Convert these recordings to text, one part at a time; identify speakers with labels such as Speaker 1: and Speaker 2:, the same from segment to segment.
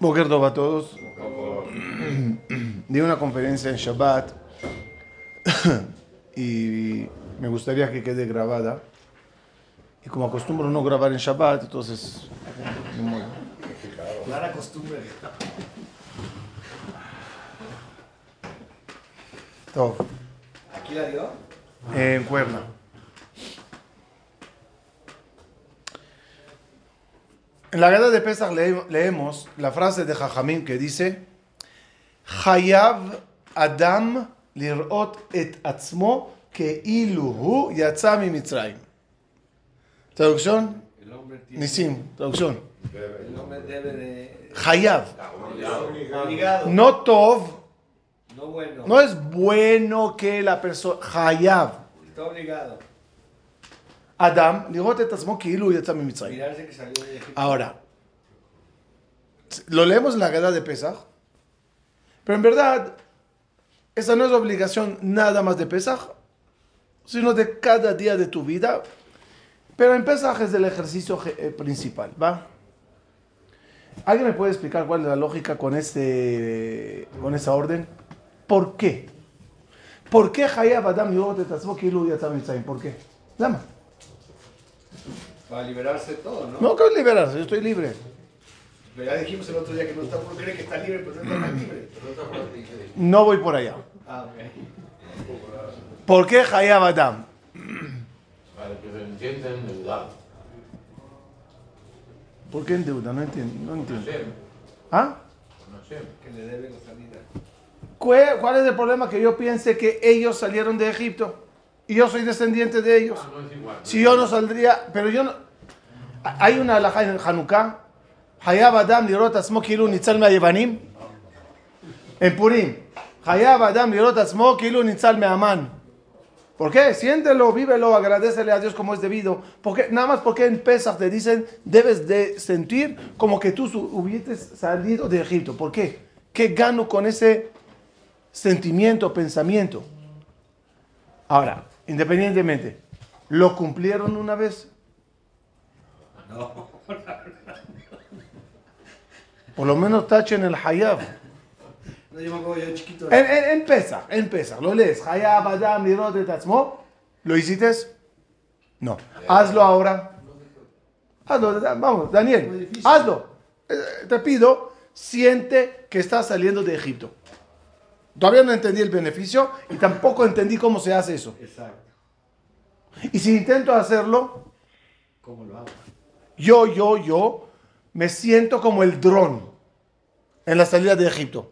Speaker 1: Boker Tov a todos. Di una conferencia en Shabbat y me gustaría que quede grabada. Y como acostumbro no grabar en Shabbat, entonces.
Speaker 2: Clara costumbre. ¿Aquí la dio?
Speaker 1: En Cuerna. En la Gada de Pesach le- leemos la frase de Jajamín que dice: Hayav Adam lirot et atzmo que iluhu yatzami mitzrayim. Traducción. Nisim. Traducción:
Speaker 2: El hombre debe de.
Speaker 1: Hayav. No Tov.
Speaker 2: No bueno.
Speaker 1: No es bueno que la persona. Hayav.
Speaker 2: Está obligado.
Speaker 1: Iluhu yatzami mitzrayim.
Speaker 2: Mirarse que salió de Egipto.
Speaker 1: Ahora, lo leemos en la Gada de Pesach, pero en verdad, esa no es obligación nada más de Pesach, sino de cada día de tu vida. Pero en Pesach es el ejercicio je- eh, principal, ¿va? ¿Alguien me puede explicar cuál es la lógica con, este, con esa orden? ¿Por qué? ¿Por qué Hayab Adam Yorot et Atzmo Kilu Yatzam Mitzrayim? ¿Por qué? Lama.
Speaker 2: Para liberarse de todo, ¿no?
Speaker 1: No quiero liberarse, yo estoy libre.
Speaker 2: Pero ya dijimos el otro día que no está, uno cree que está libre, pero no está libre.
Speaker 1: No voy por allá.
Speaker 2: Ah, ok.
Speaker 1: ¿Por qué Hayab Adam?
Speaker 3: Para que se entienda endeudado.
Speaker 1: ¿Por qué en deuda? No entiendo. No entiendo. ¿Ah?
Speaker 2: Que le debe la salida.
Speaker 1: ¿Cuál es el problema? Que yo piense que ellos salieron de Egipto y yo soy descendiente de ellos.
Speaker 3: Ah, no es igual.
Speaker 1: Si yo no saldría, pero yo no. Hay una alhaja en Hanukkah. Hayab Adam lirot atzmo kilu nitzal me'ayevanim. En Purim. Hayab Adam lirot atzmo kilu nitzal me'aman. ¿Por qué? Siéntelo, vívelo, agradecele a Dios como es debido. Porque, nada más porque en Pesach te dicen, debes de sentir como que tú hubieses salido de Egipto. ¿Por qué? ¿Qué gano con ese sentimiento, pensamiento? Ahora, independientemente, ¿lo cumplieron una vez? Por lo menos tachen el Hayab.
Speaker 2: No, yo me acuerdo yo chiquito.
Speaker 1: En, en, en Pesach, en Pesach, lo lees. Hayab Adam Lirot et Atzmo. ¿Lo hiciste? No. Hazlo ahora. Hazlo, vamos, Daniel, hazlo. Eh, Te pido, siente que estás saliendo de Egipto. Todavía no entendí el beneficio y tampoco entendí cómo se hace eso.
Speaker 2: Exacto.
Speaker 1: Y si intento hacerlo,
Speaker 2: ¿Cómo lo hago?
Speaker 1: Yo, yo, yo, me siento como el dron en la salida de Egipto.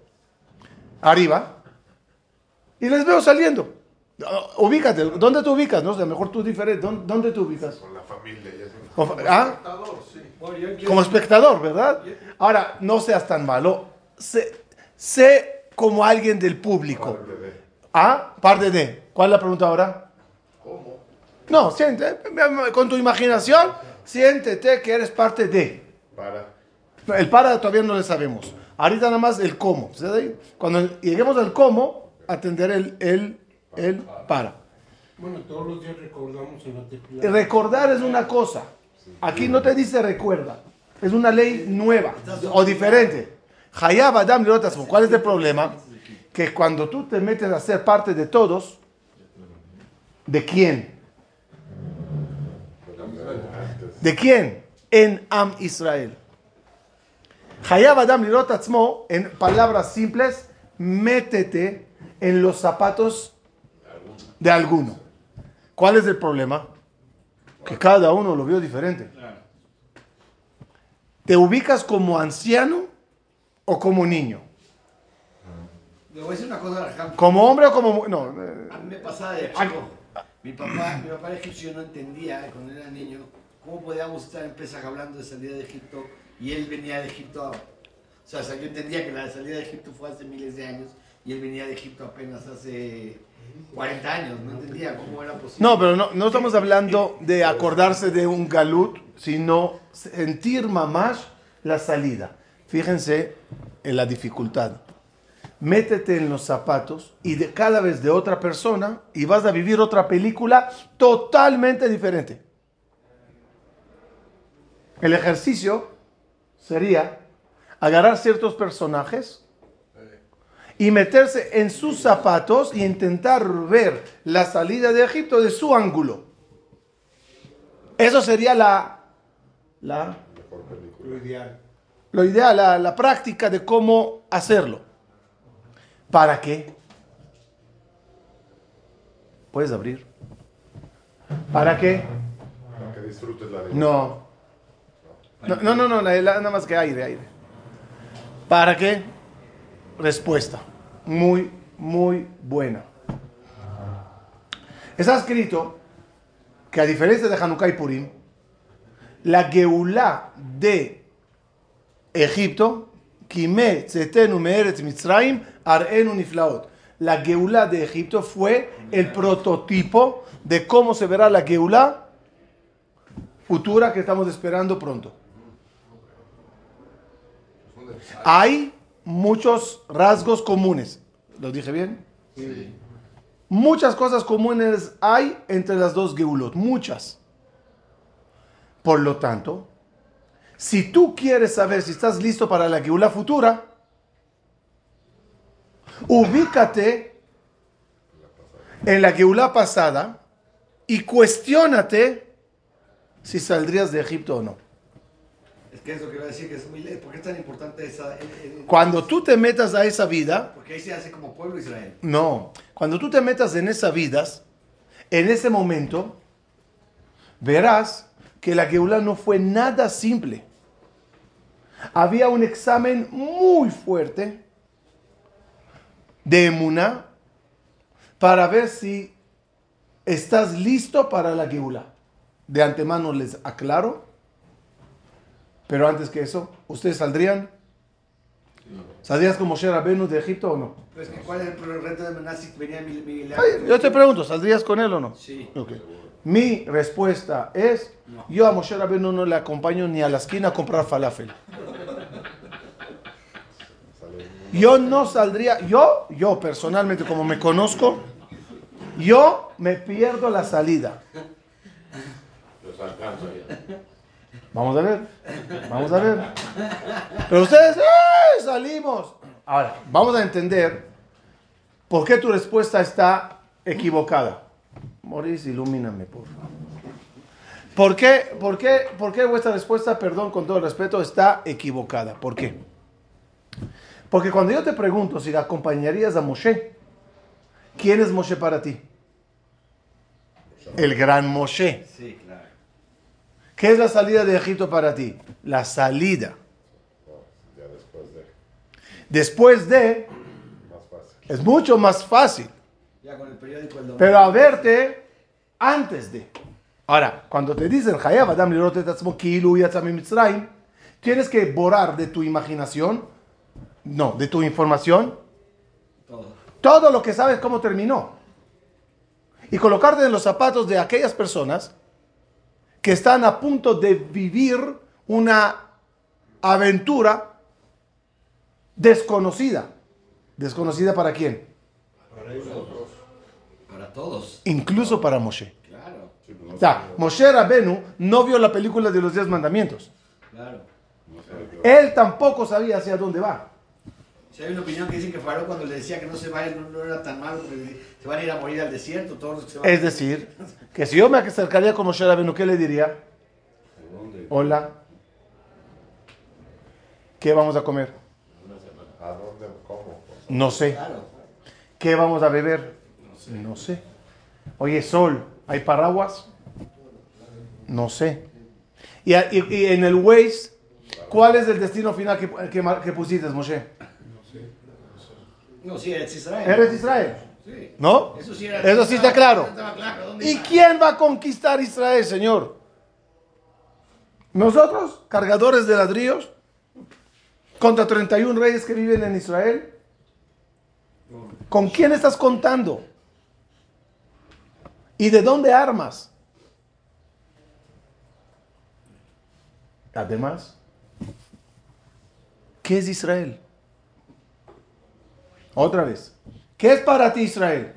Speaker 1: Arriba. Y les veo saliendo. Ah, Ubícate. ¿Dónde te ubicas? No sé, mejor tú diferente. ¿Dónde, dónde te ubicas?
Speaker 4: Con la familia, ya se
Speaker 1: Como- ¿Ah?
Speaker 2: Quiero-
Speaker 1: Como espectador, ¿verdad? Ahora, no seas tan malo. Sé, sé como alguien del público. ¿Ah? Parte de. ¿Cuál es la pregunta ahora?
Speaker 4: ¿Cómo?
Speaker 1: No, siente. Con tu imaginación, siéntete que eres parte de.
Speaker 4: Para.
Speaker 1: El para todavía no le sabemos. Ahorita nada más el cómo. ¿sí? Cuando lleguemos al cómo, atender el, el, el para.
Speaker 5: Bueno, todos los días recordamos en la
Speaker 1: Recordar es una cosa. Aquí no te dice recuerda. Es una ley nueva o diferente. Hayab Adam. ¿Cuál es el problema? Que cuando tú te metes a ser parte de todos, ¿de quién? ¿De quién? En Am Israel. Hayab Adam Lirot Atzmo, en palabras simples, métete en los zapatos de alguno. ¿Cuál es el problema? Que cada uno lo vio diferente. ¿Te ubicas como anciano o como niño?
Speaker 2: Le voy a decir una cosa.
Speaker 1: ¿Como hombre o como... No,
Speaker 2: A mí me pasaba de chico. Mi papá, mi papá egipcio, yo no entendía eh, cuando era niño cómo podíamos estar en Pesach hablando de salida de Egipto y él venía de Egipto. o sea, yo entendía que la salida de Egipto fue hace miles de años y él venía de Egipto apenas hace 40 años. No entendía cómo era posible.
Speaker 1: no pero no, no estamos hablando de acordarse de un galut, sino sentir mamás la salida. Fíjense en la dificultad. Métete en los zapatos y de cada vez de otra persona y vas a vivir otra película totalmente diferente. El ejercicio sería agarrar ciertos personajes y meterse en sus zapatos y intentar ver la salida de Egipto de su ángulo. Eso sería la, la.
Speaker 5: Lo ideal.
Speaker 1: lo ideal, la, la práctica de cómo hacerlo. ¿Para qué? ¿Puedes abrir? ¿Para qué?
Speaker 4: Para que disfrutes la vida.
Speaker 1: No. No, no, no, no, la- la- nada más que aire, aire. ¿Para qué? Respuesta. Muy, muy buena. Está escrito que a diferencia de Hanukkah y Purim, la Geulá de Egipto. La Geulá de Egipto fue el prototipo de cómo se verá la Geulá futura que estamos esperando pronto. Hay muchos rasgos comunes. ¿Lo dije bien? Muchas cosas comunes hay entre las dos Geulot. Muchas. Por lo tanto, si tú quieres saber si estás listo para la Geulá futura, ubícate en la Geulá pasada y cuestiónate si saldrías de Egipto o no.
Speaker 2: Es que es lo que iba a decir, que es muy lejos. ¿Por qué es tan importante esa... eh, eh,
Speaker 1: Cuando tú te metas a esa vida,
Speaker 2: Porque ahí se hace como pueblo Israel.
Speaker 1: no, cuando tú te metas en esa vida, en ese momento, verás que la Geulá no fue nada simple. Había un examen muy fuerte de Emuná para ver si estás listo para la Geulá. De antemano les aclaro, pero antes que eso, ¿ustedes saldrían? ¿Saldrías como Moshe Rabbeinu de Egipto o no?
Speaker 2: Pues, que ¿cuál es el reto de Menasik? Venía
Speaker 1: Ay, yo te pregunto, ¿saldrías con él o no?
Speaker 2: Sí.
Speaker 1: Mi respuesta es,
Speaker 2: No.
Speaker 1: yo a Moshe Rabbeinu no le acompaño ni a la esquina a comprar falafel. Yo no saldría, yo, yo personalmente como me conozco, yo me pierdo la salida.
Speaker 3: Los alcanza ya.
Speaker 1: Vamos a ver, vamos a ver. Pero ustedes, ¡eh! salimos. Ahora, vamos a entender por qué tu respuesta está equivocada. Maurice, ilumíname, por favor. ¿Por qué, por, qué, ¿Por qué vuestra respuesta, perdón, con todo el respeto, está equivocada? ¿Por qué? Porque cuando yo te pregunto si acompañarías a Moshe, ¿quién es Moshe para ti? El gran Moshe.
Speaker 2: Sí, claro.
Speaker 1: ¿Qué es la salida de Egipto para ti? La salida.
Speaker 4: Después de.
Speaker 1: Es mucho más fácil.
Speaker 2: Ya con el periódico el domingo.
Speaker 1: Pero a verte antes de. Ahora, cuando te dicen, "Hayab Adam mimitzrayim", tienes que borrar de tu imaginación, no, de tu información,
Speaker 2: Todo.
Speaker 1: todo lo que sabes cómo terminó. Y colocarte en los zapatos de aquellas personas que están a punto de vivir una aventura desconocida. ¿Desconocida para quién?
Speaker 2: Para todos.
Speaker 1: Incluso para Moshe.
Speaker 2: Claro,
Speaker 4: pues no
Speaker 1: O sea, Moshe Rabenu no vio la película de los diez mandamientos.
Speaker 2: claro.
Speaker 1: Él tampoco sabía hacia dónde va.
Speaker 2: Si hay una opinión que dicen que Faró cuando le decía que no se vaya no, no era tan malo porque se van a ir a morir al desierto todos los que se van.
Speaker 1: Es decir, que si yo me acercaría con Moshe Rabenu, ¿qué le diría? Hola. ¿Qué vamos a comer?
Speaker 4: ¿A dónde? ¿Cómo?
Speaker 1: No sé.
Speaker 2: Claro.
Speaker 1: ¿Qué vamos a beber? No sé. Oye, Sol, ¿hay paraguas? No sé. Y, y- y en el Waze, ¿cuál es el destino final que, que, que pusiste, Moshe?
Speaker 2: No, sí, eres Israel.
Speaker 1: Eres Israel.
Speaker 2: Sí.
Speaker 1: ¿No?
Speaker 2: Eso sí era.
Speaker 1: Eso sí está claro.
Speaker 2: Estaba claro. ¿Dónde
Speaker 1: ¿Y
Speaker 2: iba?
Speaker 1: quién va a conquistar Israel, Señor? ¿Nosotros, cargadores de ladrillos? ¿Contra 31 reyes que viven en Israel? ¿Con quién estás contando? ¿Y de dónde armas? Además, ¿qué es Israel? Otra vez. ¿Qué es para ti Israel?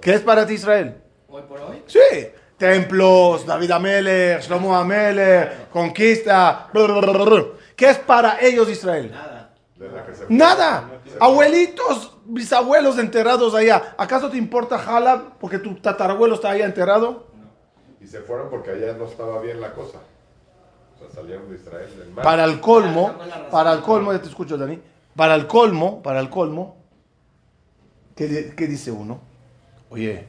Speaker 1: ¿Qué es para ti Israel?
Speaker 2: Hoy por hoy.
Speaker 1: Sí, templos, David Amelech, Shlomo Amelech, conquista. ¿Qué es para ellos Israel?
Speaker 2: Nada.
Speaker 1: Nada. Abuelitos, bisabuelos enterrados allá. ¿Acaso te importa Jalab porque tu tatarabuelo está allá enterrado?
Speaker 4: Y se fueron porque allá no estaba bien la cosa. O sea, salieron de Israel del mar.
Speaker 1: Para el colmo, para el colmo, ya te escucho, Dani. Para el colmo, para el colmo, ¿qué, di- qué dice uno? Oye,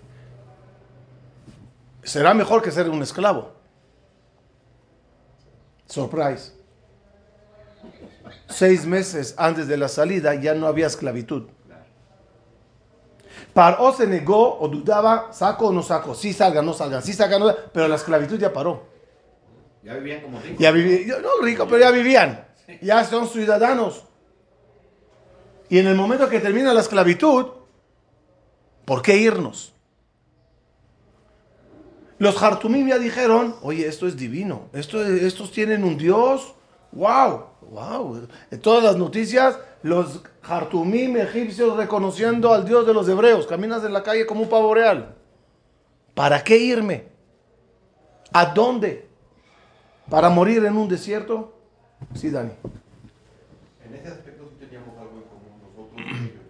Speaker 1: será mejor que ser un esclavo. Surprise. Seis meses antes de la salida ya no había esclavitud. Paró se negó o dudaba, saco o no saco, sí salgan, no salgan, sí salgan, no, pero la esclavitud ya paró.
Speaker 2: Ya vivían como ricos.
Speaker 1: Ya vivían, no ricos, pero ya vivían. Ya son ciudadanos. Y en el momento que termina la esclavitud, ¿por qué irnos? Los Hartumim ya dijeron, oye, esto es divino, esto, estos tienen un Dios, wow, wow. En todas las noticias, los Hartumim egipcios reconociendo al Dios de los hebreos, caminas en la calle como un pavo real. ¿Para qué irme? ¿A dónde? ¿Para morir en un desierto? Sí, Dani.
Speaker 6: En ese aspecto sí teníamos algo en común nosotros y ellos.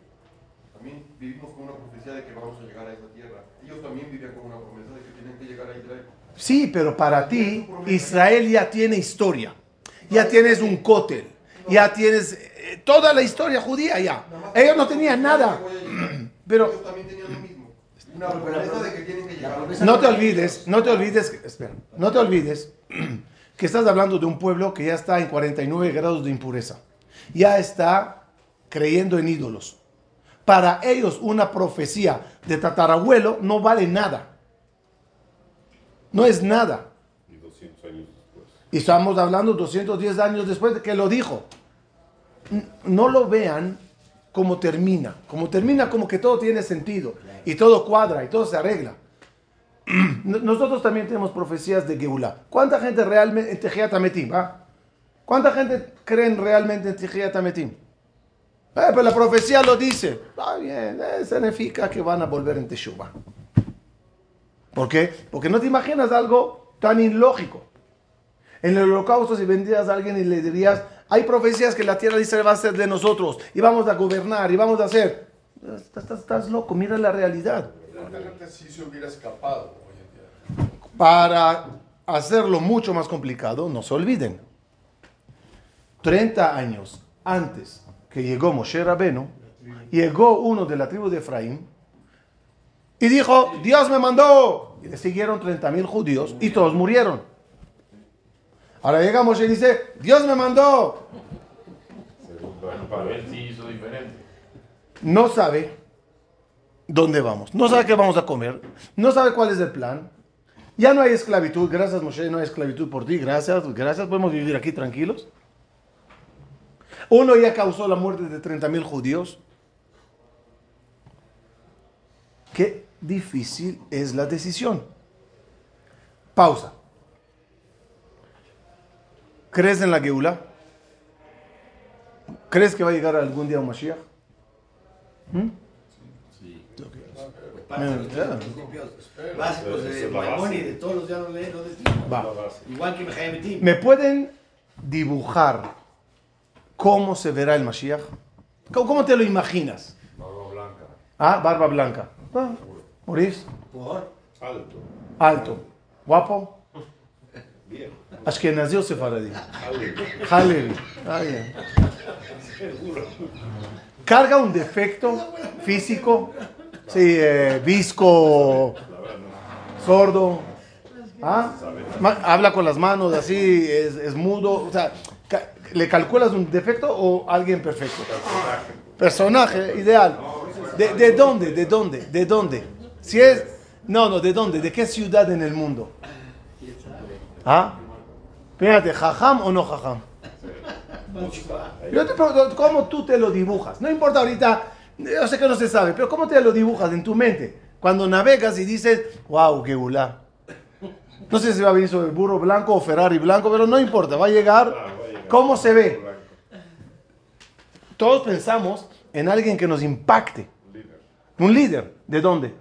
Speaker 6: También vivimos con una profecía de que vamos a llegar a esa tierra. Ellos también vivían con una promesa de que tienen que llegar a Israel.
Speaker 1: Sí, pero para ti, Israel ya tiene historia. Ya tienes un cótel. Ya tienes eh, toda la historia judía ya. Ellos no tenían nada. Pero
Speaker 6: Ellos también tenían lo mismo. Una
Speaker 2: Pero la
Speaker 6: promesa de que tienen que llegar.
Speaker 1: no te olvides, no te olvides, espera, no te olvides que estás hablando de un pueblo que ya está en 49 grados de impureza. Ya está creyendo en ídolos. Para ellos una profecía de tatarabuelo no vale nada. No es nada.
Speaker 4: Y 200 años después.
Speaker 1: Y estamos hablando 210 años después de que lo dijo. No lo vean como termina. Como termina como que todo tiene sentido. Y todo cuadra y todo se arregla. Nosotros también tenemos profecías de Geulá. ¿Cuánta gente realmente en Tejiat Ametim? ah? ¿Cuánta gente creen realmente en Tejiat Ametim? Eh, pero la profecía lo dice. Está bien, eh, significa que van a volver en Teshuvah. ¿Por qué? Porque no te imaginas algo tan ilógico. En el holocausto, si vendrías a alguien y le dirías, hay profecías que la tierra de Israel va a ser de nosotros, y vamos a gobernar, y vamos a hacer. Estás, estás- estás loco, mira la realidad.
Speaker 5: ¿Cuánta gente sí se hubiera escapado hoy en día?
Speaker 1: Para hacerlo mucho más complicado, no se olviden. 30 años antes que llegó Moshe Rabeno, llegó uno de la tribu de Efraín y dijo, Dios me mandó. Y le siguieron 30 mil judíos y todos murieron. Ahora llega Moshe y dice, Dios me mandó.
Speaker 4: Segundo año
Speaker 3: Para
Speaker 4: para
Speaker 3: él sí hizo diferente.
Speaker 1: No sabe dónde vamos, no sabe qué vamos a comer, no sabe cuál es el plan. Ya no hay esclavitud, gracias Moshe, no hay esclavitud por ti, gracias, gracias, podemos vivir aquí tranquilos. Uno ya causó la muerte de 30 mil judíos. Qué difícil es la decisión. Pausa. ¿Crees en la Geula? ¿Crees que va a llegar algún día un Mashiach? ¿Mm? Claro.
Speaker 2: básicos de de todos los diálogos. Igual que.
Speaker 1: ¿Me pueden dibujar cómo se verá el Mashiach? ¿Cómo, cómo te lo imaginas?
Speaker 4: Barba blanca.
Speaker 1: Ah, barba blanca. Ah,
Speaker 2: Por
Speaker 4: Alto.
Speaker 1: alto, guapo,
Speaker 4: Viejo.
Speaker 1: Ashkenazi o sefaradí. Halevi. Ah, bien. Carga un defecto físico, sí, eh, visco, sordo, ¿ah? Habla con las manos así, es, es mudo, o sea, ¿le calculas un defecto o alguien perfecto? Personaje ideal. ¿De, de dónde? ¿De dónde? ¿De dónde? Si es, no, no, ¿de dónde? ¿De qué ciudad en el mundo? ¿Ah? Fíjate, ¿jajam o no jajam? Yo te pregunto, ¿cómo tú te lo dibujas? No importa ahorita, yo sé que no se sabe, pero ¿cómo te lo dibujas en tu mente? Cuando navegas y dices, wow, qué gulá. No sé si va a venir sobre el burro blanco o Ferrari blanco, pero no importa, va a llegar. ¿Cómo se ve? Todos pensamos en alguien que nos impacte. Un líder. ¿De dónde?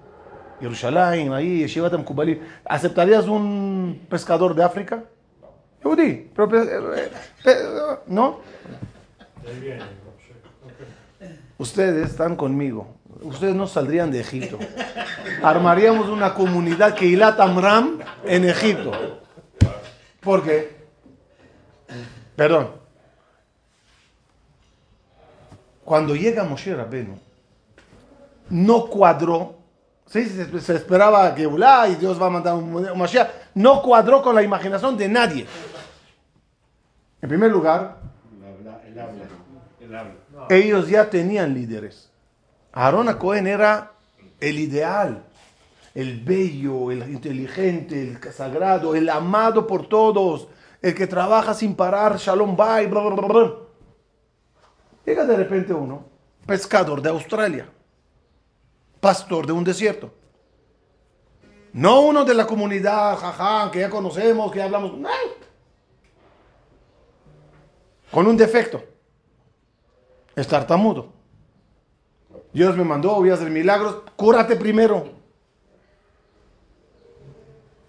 Speaker 1: Jerusalén, ahí, Yeshivat Amkubalim. ¿Aceptarías un pescador de África? Yehudi, pe- ¿no? Ustedes están conmigo. Ustedes no saldrían de Egipto. Armaríamos una comunidad que Ilat Amram en Egipto. ¿Por qué? Perdón. Cuando llega Moshe Rabbeinu, no cuadró. Sí, se, se esperaba que Ulá y Dios va a mandar un, un Mashiach. No cuadró con la imaginación de nadie. En primer lugar,
Speaker 2: El habla, el habla. El habla.
Speaker 1: ellos ya tenían líderes. Aarón Cohen era el ideal, el bello, el inteligente, el sagrado, el amado por todos, el que trabaja sin parar, shalom bye, bla, bla, bla. Llega de repente uno, pescador de Australia, pastor de un desierto. No uno de la comunidad, jaja, que ya conocemos, que ya hablamos. No. Con un defecto. Es tartamudo. Dios me mandó, voy a hacer milagros. Cúrate primero.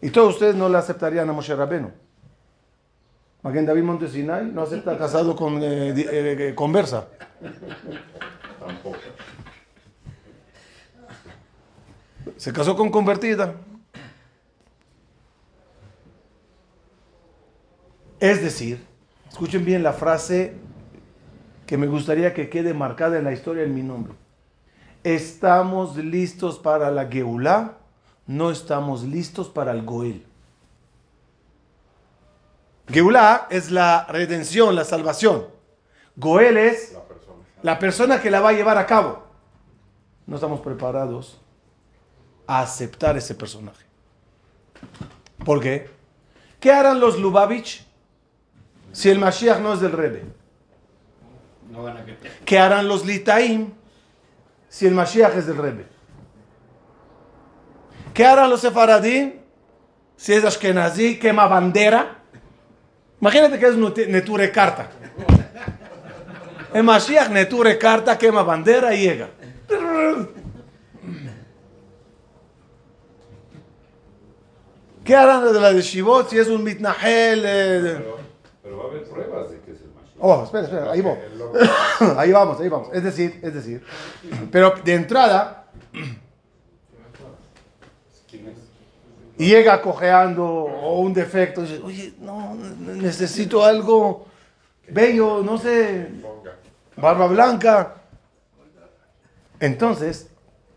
Speaker 1: Y todos ustedes no le aceptarían a Moshe Rabbeinu. Maguen David Montesinay no acepta casado con eh, eh, eh, conversa.
Speaker 4: Tampoco.
Speaker 1: Se casó con convertida. Es decir, escuchen bien la frase que me gustaría que quede marcada en la historia en mi nombre. Estamos listos para la Geulá, no estamos listos para el Goel. Geulá es la redención, la salvación. Goel es
Speaker 4: La persona.
Speaker 1: la persona que la va a llevar a cabo. No estamos preparados a aceptar ese personaje. ¿Por qué? ¿Qué harán los Lubavitch si el Mashiach no es del Rebbe?
Speaker 2: No van a querer.
Speaker 1: ¿Qué harán los Litaim si el Mashiach es del Rebbe? ¿Qué harán los Sefaradim si es Ashkenazí, quema bandera? Imagínate que es Neture Carta. El Mashiach Neture Carta, quema bandera y llega. ¿Qué harán de la de Shivot si es un Mitnahel? eh,
Speaker 4: Pero, pero va a haber pruebas de que es el Mashiach.
Speaker 1: Oh, espera, espera, ahí
Speaker 4: loco-
Speaker 1: Ahí vamos, ahí vamos. Es decir, es decir. Pero de entrada,
Speaker 4: ¿Quién es?
Speaker 1: Llega cojeando o un defecto, dice, oye, no, necesito algo bello, no sé, barba blanca. Entonces,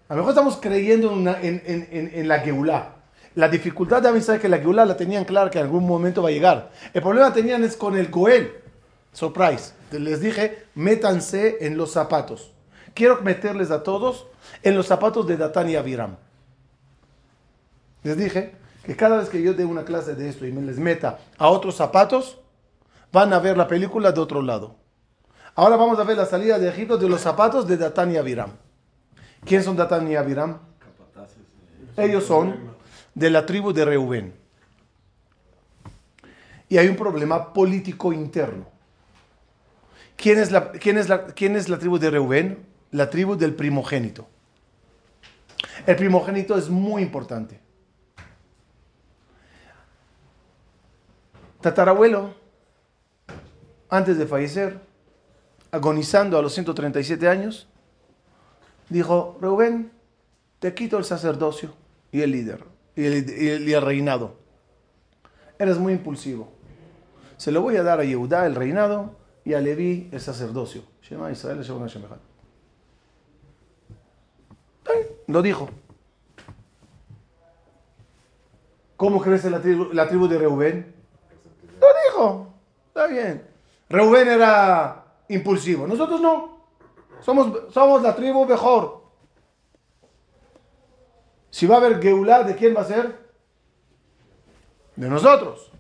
Speaker 1: a lo mejor estamos creyendo en, la Geulá. La dificultad de avisar que la Geulá la tenían clara que en algún momento va a llegar. El problema tenían es con el Goel. Surprise. Les dije, métanse en los zapatos. Quiero meterles a todos en los zapatos de Datán y Abiram. Les dije que cada vez que yo dé una clase de esto y me les meta a otros zapatos, van a ver la película de otro lado. Ahora vamos a ver la salida de Egipto de los zapatos de Datán y Abiram. ¿Quién son Datán y Abiram? Ellos son de la tribu de Reubén. Y hay un problema político interno. ¿Quién es la, quién es la, quién es la tribu de Reubén? La tribu del primogénito. El primogénito es muy importante. Tatarabuelo, antes de fallecer, agonizando a los 137 años, dijo, Reubén, te quito el sacerdocio y el líder y el, reinado. Eres muy impulsivo. Se lo voy a dar a Yehudá el reinado y a Leví el sacerdocio. Shema Israel, Shema Lo dijo. ¿Cómo crece la tribu, la tribu de Reubén? Está bien. Reubén era impulsivo. Nosotros no. Somos, somos la tribu mejor. Si va a haber Geulah, ¿de quién va a ser? De nosotros.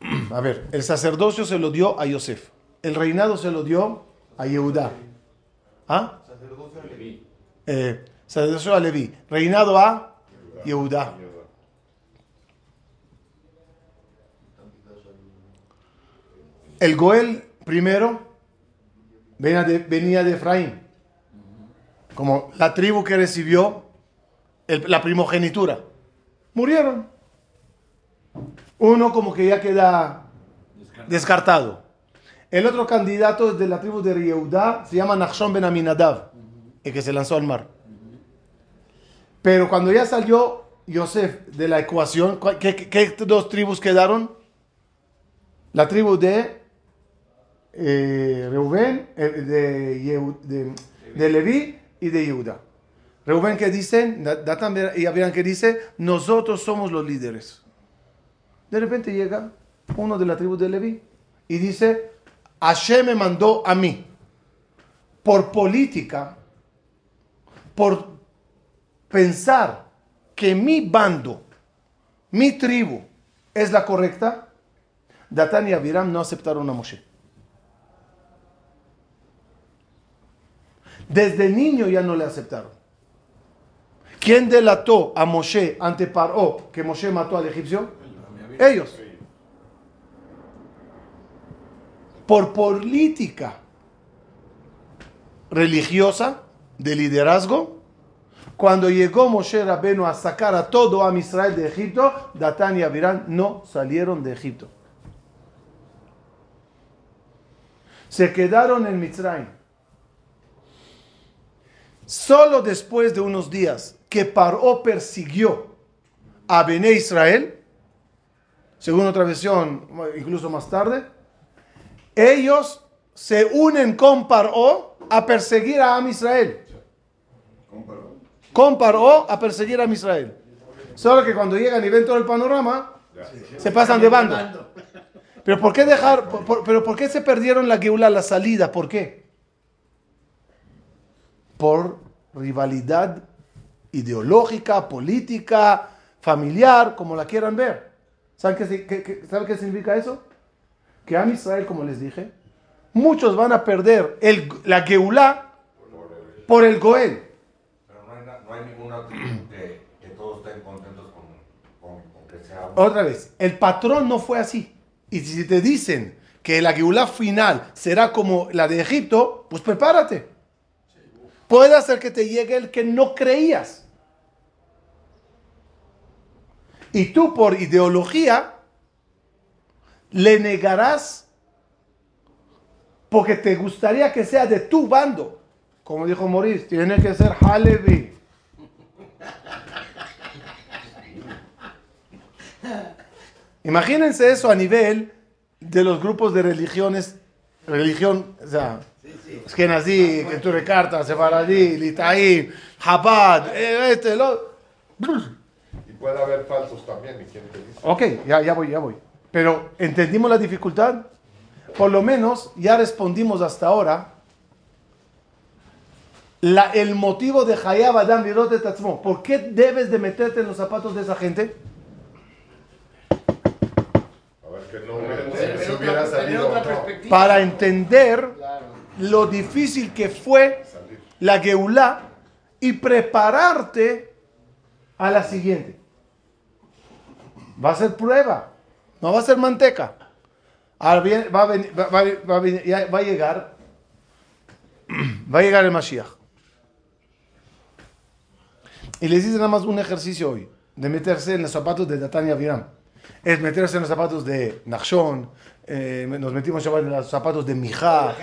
Speaker 1: A ver, el sacerdocio se lo dio a Yosef. El reinado se lo dio a Yehudá. ¿Ah?
Speaker 6: Sacerdocio
Speaker 3: Leví.
Speaker 1: Eh, sacerdocio a Leví. Reinado a Yehudá. El Goel primero venía de, venía de Efraín. como la tribu que recibió el- la primogenitura. Murieron. Uno como que ya queda descartado. El otro candidato es de la tribu de Yehuda, se llama Nachshon ben Aminadab, el que se lanzó al mar. Pero cuando ya salió Yosef de la ecuación, ¿cuál- ¿qué, qué- qué dos tribus quedaron? La tribu de eh, Reubén, eh, de, Yehu- de, de Leví y de Yehuda. Reubén que dicen, Da- Datán y Abiram que dice, nosotros somos los líderes. De repente llega uno de la tribu de Leví y dice, Hashem me mandó a mí. Por política, por pensar que mi bando, mi tribu es la correcta, Datán y Abiram no aceptaron a Moshe. Desde niño ya no le aceptaron. ¿Quién delató a Moshe ante Paró que Moshe mató al egipcio? Ellos. Por política religiosa de liderazgo, cuando llegó Moshe Rabenu a sacar a todo a Israel de Egipto, Datán y Abiram no salieron de Egipto. Se quedaron en Mitzrayim. Solo después de unos días que Paró persiguió a Bené Israel, según otra versión, incluso más tarde, ellos se unen con Paró a perseguir a Am Israel. Con Paró a perseguir a Am Israel. Solo que cuando llegan y ven todo el panorama, se pasan de bando. Pero ¿por qué dejar, por- por- pero por qué se perdieron la Geula, la salida? ¿Por qué? Por rivalidad ideológica, política, familiar, como la quieran ver. ¿Saben qué, qué- ¿saben qué significa eso? Que a Israel, como les dije, muchos van a perder el, la Geulá por el Goel.
Speaker 3: Pero no hay, no hay ninguna tribu que, todos estén contentos con, con, con que sea
Speaker 1: Otra vez, el patrón no fue así. Y si te dicen que la Geulá final será como la de Egipto, pues prepárate. Puede ser que te llegue el que no creías. Y tú por ideología le negarás porque te gustaría que sea de tu bando. Como dijo Maurice, tiene que ser Halevi. Imagínense eso a nivel de los grupos de religiones, religión, o sea, Ashkenazí, Keturekarta, Sefaradí, Litaí, Chabad, eh, este, lo...
Speaker 4: Y puede haber falsos también, ¿y quién te dice?
Speaker 1: Ok, ya, ya voy, ya voy. Pero entendimos la dificultad. Por lo menos ya respondimos hasta ahora la- el motivo de Hayab Adam Atzmo. ¿Por qué debes de meterte en los zapatos de esa gente?
Speaker 4: A ver, que no hubiera, si hubiera salido no.
Speaker 1: Para entender
Speaker 2: Claro.
Speaker 1: Lo difícil que fue la Geulá y prepararte a la siguiente. Va a ser prueba, no va a ser manteca. Ahora viene- va, a venir- va- va- va a llegar, va a llegar el Mashiach. Y les dice nada más un ejercicio hoy, de meterse en los zapatos de Datania Aviram. Es meterse en los zapatos de Nachshon, eh, nos metimos en los zapatos de Mijá,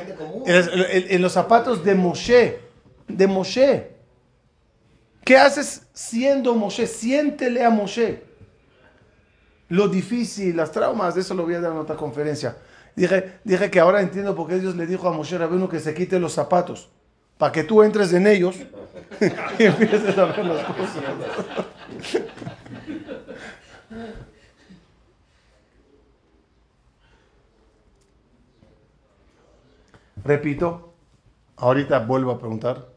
Speaker 1: en los zapatos de Moshe, de Moshe. ¿Qué haces siendo Moshe? Siéntele a Moshe. Lo difícil, las traumas, de eso lo voy a dar en otra conferencia. Dije, dije que ahora entiendo por qué Dios le dijo a Moshe Rabenu que se quite los zapatos, para que tú entres en ellos y empieces a ver las cosas. Repito, ahorita vuelvo a preguntar,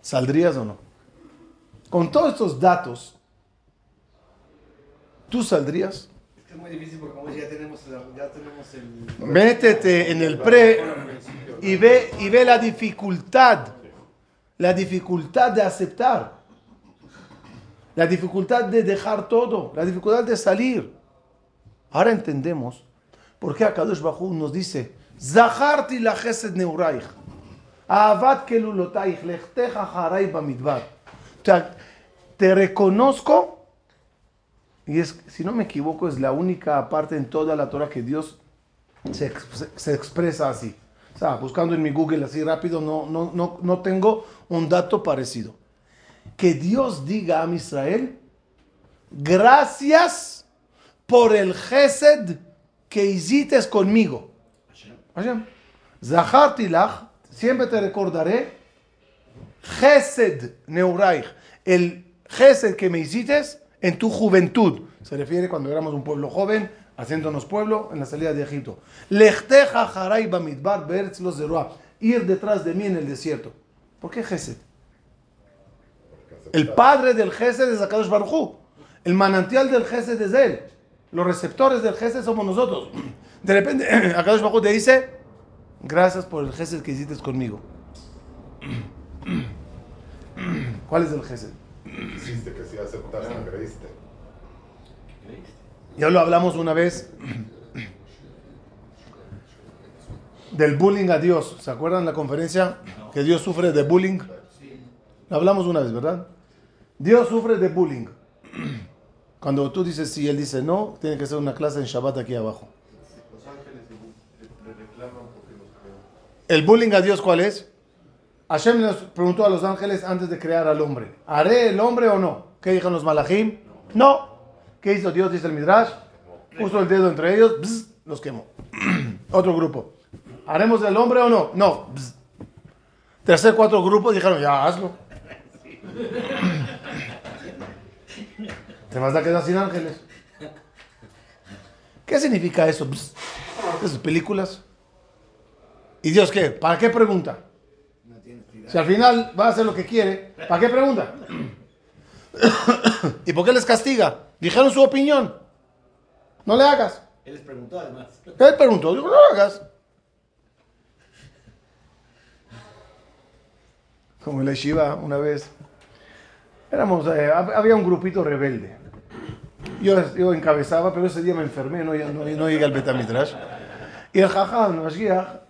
Speaker 1: ¿saldrías o no? Con todos estos datos, ¿tú saldrías?
Speaker 2: Es que es muy difícil porque como ya tenemos, el- ya tenemos el...
Speaker 1: Métete en el pre y ve, y ve la dificultad, la dificultad de aceptar, la dificultad de dejar todo, la dificultad de salir. Ahora entendemos por qué Akadosh Bajú nos dice, Neuraich. Avat kelulotaich, lechteja haray bamidbar. O sea, te reconozco, y es, si no me equivoco, es la única parte en toda la Torah que Dios se, se expresa así. O sea, buscando en mi Google así rápido, no, no, no, no tengo un dato parecido. Que Dios diga a Israel, gracias por el gesed que hiciste conmigo. Hashem. Zacharti lach, siempre te recordaré, gesed neuraich, el gesed que me hiciste en tu juventud. Se refiere cuando éramos un pueblo joven, haciéndonos pueblo en la salida de Egipto. Lechteja haray bamidbar beretz los ir detrás de mí en el desierto. ¿Por qué gesed? El padre del Gesed es Akadosh Baruj. El manantial del Gesed es él. Los receptores del Gesed somos nosotros. De repente, Akadosh Hu te dice, gracias por el Gesed que hiciste conmigo. ¿Cuál es el Gesed?
Speaker 4: Hiciste que si aceptaste, creíste.
Speaker 1: Ya lo hablamos una vez del bullying a Dios. ¿Se acuerdan la conferencia que Dios sufre de bullying? Lo hablamos una vez, ¿verdad? Dios sufre de bullying. Cuando tú dices sí, él dice no, tiene que ser una clase en Shabbat aquí abajo.
Speaker 6: Los ángeles le, le- le reclaman porque los creó.
Speaker 1: ¿El bullying a Dios cuál es? Hashem les preguntó a los ángeles antes de crear al hombre, ¿haré el hombre o no? ¿Qué dijeron los malachim? No. ¿Qué hizo Dios? Dice el Midrash. Puso el dedo entre ellos, bzz, los quemó. Otro grupo. ¿Haremos el hombre o no? No. bzz. Tercer, cuatro grupos dijeron, ya hazlo. Te vas a quedar sin ángeles. ¿Qué significa eso? Esas películas. ¿Y Dios qué? ¿Para qué pregunta?
Speaker 2: No.
Speaker 1: Si al final va a hacer lo que quiere, ¿para qué pregunta? ¿Y por qué les castiga? Dijeron su opinión. No le hagas.
Speaker 2: Él les preguntó además.
Speaker 1: Él preguntó, dijo, no lo hagas. Como en la Shiva una vez. Éramos, eh, hab- había un grupito rebelde. Yo, yo encabezaba, pero ese día me enfermé, no, no, no llegué al Betamidrash. Y el Jajam, el Mashiach,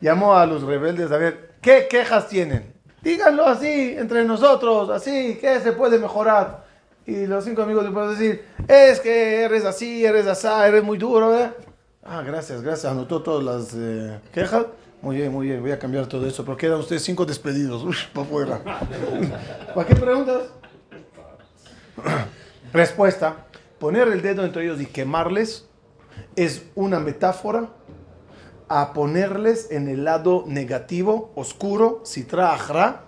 Speaker 1: llamó a los rebeldes a ver, ¿qué quejas tienen? Díganlo así, entre nosotros, así, ¿qué se puede mejorar? Y los cinco amigos le pueden decir, es que eres así, eres así, eres muy duro, ¿eh? Ah, gracias, gracias, anotó todas las eh, quejas. Muy bien, muy bien, voy a cambiar todo eso, pero quedan ustedes cinco despedidos, uy, para afuera. ¿Para qué preguntas? Respuesta, poner el dedo entre ellos y quemarles es una metáfora a ponerles en el lado negativo, oscuro, sitra ajra,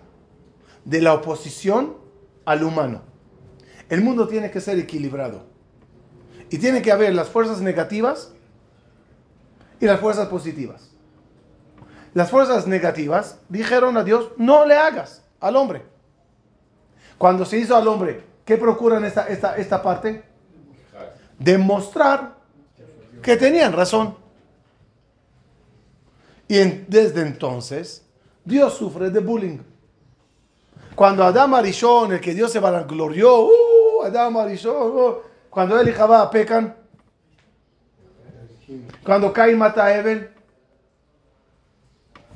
Speaker 1: de la oposición al humano. El mundo tiene que ser equilibrado. Y tiene que haber las fuerzas negativas y las fuerzas positivas. Las fuerzas negativas dijeron a Dios, no le hagas al hombre. Cuando se hizo al hombre, ¿qué procuran esta, esta, esta parte? Demostrar que tenían razón. Y desde entonces, Dios sufre de bullying. Cuando Adán Arishon, el que Dios se vanaglorió, uh, Adán Arishon, uh, cuando él y Jabá pecan, cuando Caín mata a Ebel,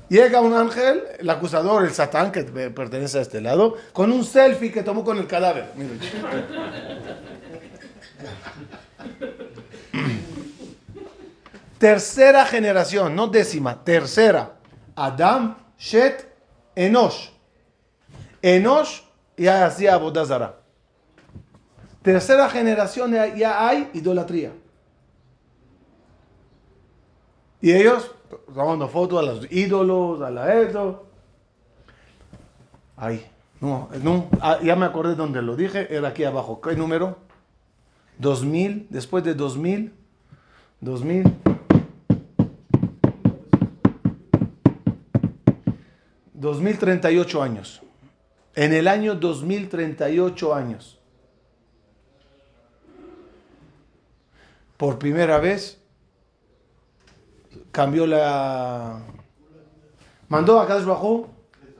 Speaker 1: llega un ángel, el acusador, el Satán, que pe- pertenece a este lado, con un selfie que tomó con el cadáver. Miren. Tercera generación, no décima, tercera. Adam, Shet, Enosh. Enosh ya hacía Abodazara. Tercera generación ya- hay idolatría. Y ellos tomando fotos a los ídolos, a la esto. Ahí. No, no, ah, ya me acordé donde lo dije, era aquí abajo. ¿Qué número? 2000, después de 2000, 2000. 2038 años. En el año 2038 años. Por primera vez cambió la... Mandó a Kadosh Bajú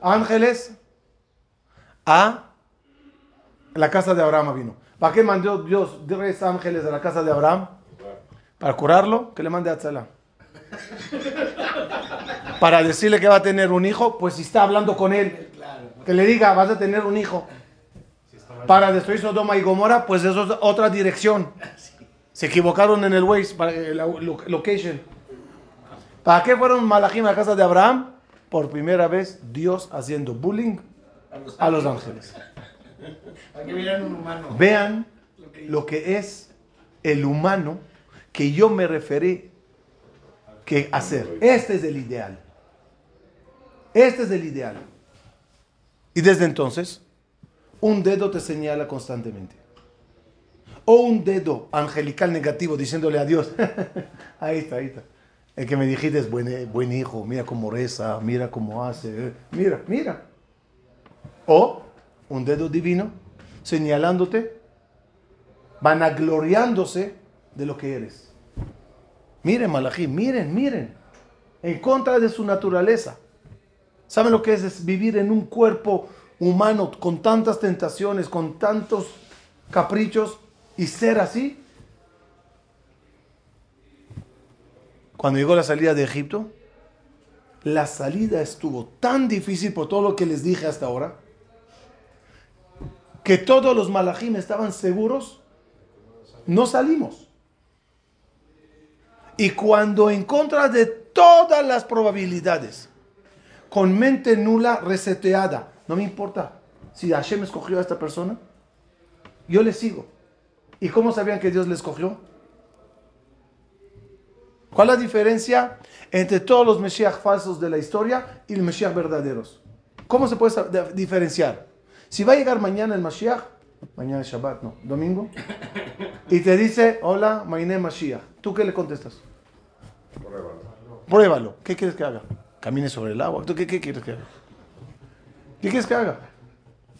Speaker 1: ángeles a la casa de Abraham vino. ¿Para qué mandó Dios tres ángeles a la casa de Abraham? Para curarlo, que le mande a Tzala. Para decirle que va a tener un hijo, pues si está hablando con él, que le diga, vas a tener un hijo. Para destruir Sodoma y Gomorra, pues eso es otra dirección. Se equivocaron en el Waze, para el lo- location. ¿Para qué fueron Malachim a la casa de Abraham? Por primera vez, Dios haciendo bullying a los ángeles. Vean
Speaker 2: Lo que
Speaker 1: lo que es el humano que yo me referí que hacer. Este es el ideal. Este es el ideal. Y desde entonces, un dedo te señala constantemente. O un dedo angelical negativo diciéndole a Dios, ahí está, ahí está. El que me dijiste es buen, buen hijo, mira cómo reza, mira cómo hace, eh, mira, mira. O un dedo divino señalándote, vanagloriándose de lo que eres. Miren, Malají, miren, miren. En contra de su naturaleza. ¿Saben lo que es? Es vivir en un cuerpo humano con tantas tentaciones, con tantos caprichos y ser así? Cuando llegó la salida de Egipto, la salida estuvo tan difícil por todo lo que les dije hasta ahora, que todos los malajim estaban seguros, no salimos. Y cuando en contra de todas las probabilidades, con mente nula, reseteada, no me importa si Hashem escogió a esta persona, yo le sigo. ¿Y cómo sabían que Dios le escogió? ¿Cuál es la diferencia entre todos los Mesías falsos de la historia y los Mesías verdaderos? ¿Cómo se puede diferenciar? Si va a llegar mañana el Mashiach, mañana es Shabbat, no, domingo, y te dice, hola, my name Mashiach, ¿tú qué le contestas?
Speaker 4: Pruébalo.
Speaker 1: Pruébalo. ¿Qué quieres que haga? Camine sobre el agua. ¿Tú qué, qué quieres que haga? ¿Qué quieres que haga?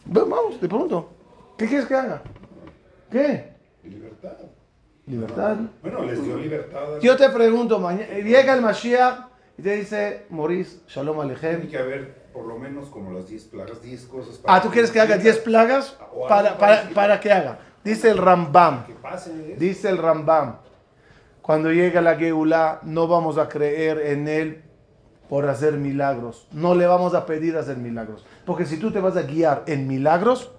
Speaker 1: Vamos, te pregunto. ¿Qué quieres que haga? ¿Qué?
Speaker 4: Libertad.
Speaker 1: Libertad.
Speaker 4: Bueno, les dio libertad.
Speaker 1: Yo te pregunto, mañana, llega el Mashiach y te dice, Morís, Shalom
Speaker 7: Tiene
Speaker 1: Alejem.
Speaker 7: que haber por lo menos como las 10 plagas, 10 cosas.
Speaker 1: Ah, ¿tú quieres que haga 10 plagas? Para, para, para que haga. Dice el Rambam.
Speaker 7: Que pasen de eso.
Speaker 1: Dice el Rambam, cuando llega la Geulá, no vamos a creer en él por hacer milagros. No le vamos a pedir hacer milagros. Porque si tú te vas a guiar en milagros,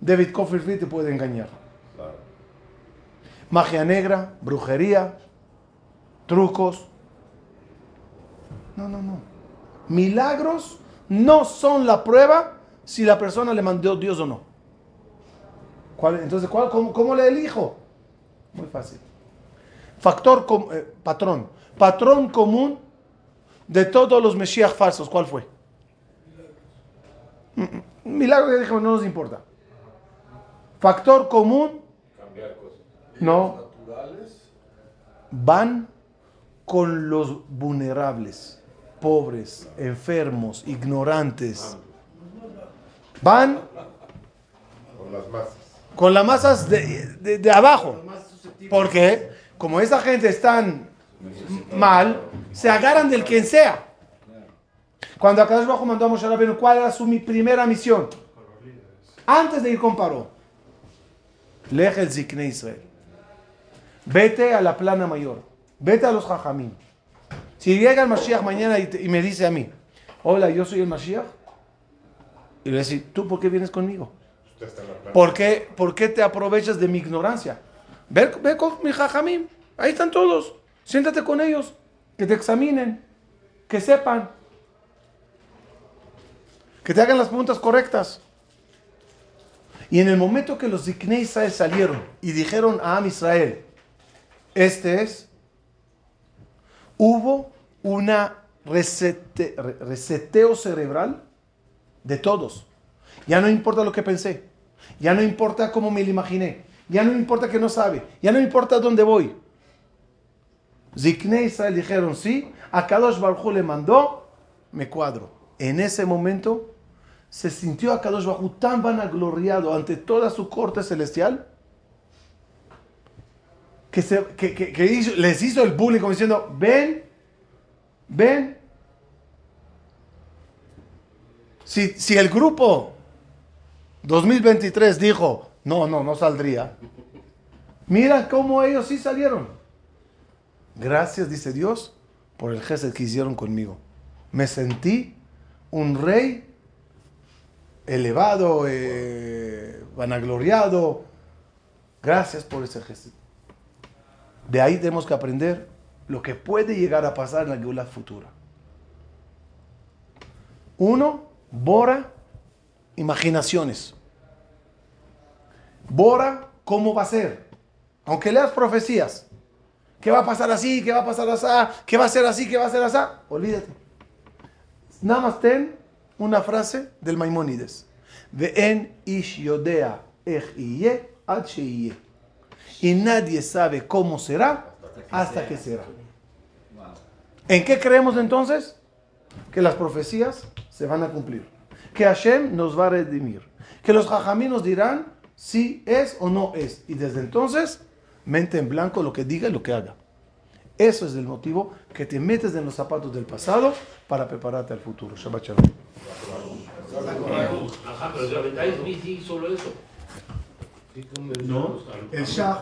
Speaker 1: David Copperfield te puede engañar.
Speaker 4: Claro.
Speaker 1: Magia negra, brujería, trucos. No, no, no. Milagros no son la prueba si la persona le mandó Dios o no. ¿Cuál- entonces, ¿cuál- cómo, cómo le elijo? Muy fácil. Factor, com- eh, patrón. Patrón común de todos los Mesías falsos, ¿cuál fue? Mm, mm, Milagro ya dijimos, no nos importa. Factor común,
Speaker 4: Cambiar cosas.
Speaker 1: no,
Speaker 5: naturales.
Speaker 1: van con los vulnerables, pobres, enfermos, ignorantes. Van
Speaker 4: Con las masas.
Speaker 1: con las masas de, de- de abajo. Porque como esa gente están mal, se agarran del quien sea. Cuando Akadosh Bajo mandó a Moshe Rabbeinu, ¿cuál era su mi primera misión? Antes de ir con Paró. Lej el Zikne Israel. Vete a la plana mayor. Vete a los Jajamim. Si llega el Mashiach mañana y, te- y me dice a mí, hola, yo soy el Mashiach, y le decir, ¿tú por qué vienes conmigo? ¿Por qué, por qué te aprovechas de mi ignorancia? Ve, ve con mi jajamim. Ahí están todos. Siéntate con ellos. Que te examinen. Que sepan. Que te hagan las preguntas correctas. Y en el momento que los Ziknei Israel salieron y dijeron a Am Israel, este es, hubo una resete- re- reseteo cerebral de todos. Ya no importa lo que pensé. Ya no importa cómo me lo imaginé. Ya no importa que no sabe. Ya no importa dónde voy. Ziknei Israel dijeron sí. A Kadosh Baruj Hu le mandó. Me cuadro. En ese momento se sintió a Kadosh Baruj Hu tan vanagloriado ante toda su corte celestial que, se- que- que- les hizo el bullying como diciendo, ven, ven. Si, si el grupo 2023 dijo, no, no, no saldría. Mira cómo ellos sí salieron. Gracias, dice Dios, por el gesed que hicieron conmigo. me sentí un rey elevado, eh, vanagloriado. Gracias por ese gesto. De ahí tenemos que aprender lo que puede llegar a pasar en la Geulah futura. Uno, bora imaginaciones. Bora cómo va a ser. Aunque leas profecías. ¿Qué va a pasar así? ¿Qué va a pasar así? ¿Qué va a ser así? ¿Qué va a ser así? Olvídate. Nada más ten una frase del Maimónides. Ve'en ish yodea ech ad. Y nadie sabe cómo será hasta que será. ¿En qué creemos entonces? Que las profecías se van a cumplir. Que Hashem nos va a redimir. Que los jajamí nos dirán si es o no es. Y desde entonces, mente en blanco lo que diga y lo que haga. Eso es el motivo que te metes en los zapatos del pasado para prepararte al futuro. Shabbat shalom.
Speaker 8: Ajá, pero solo eso.
Speaker 1: No, el Shah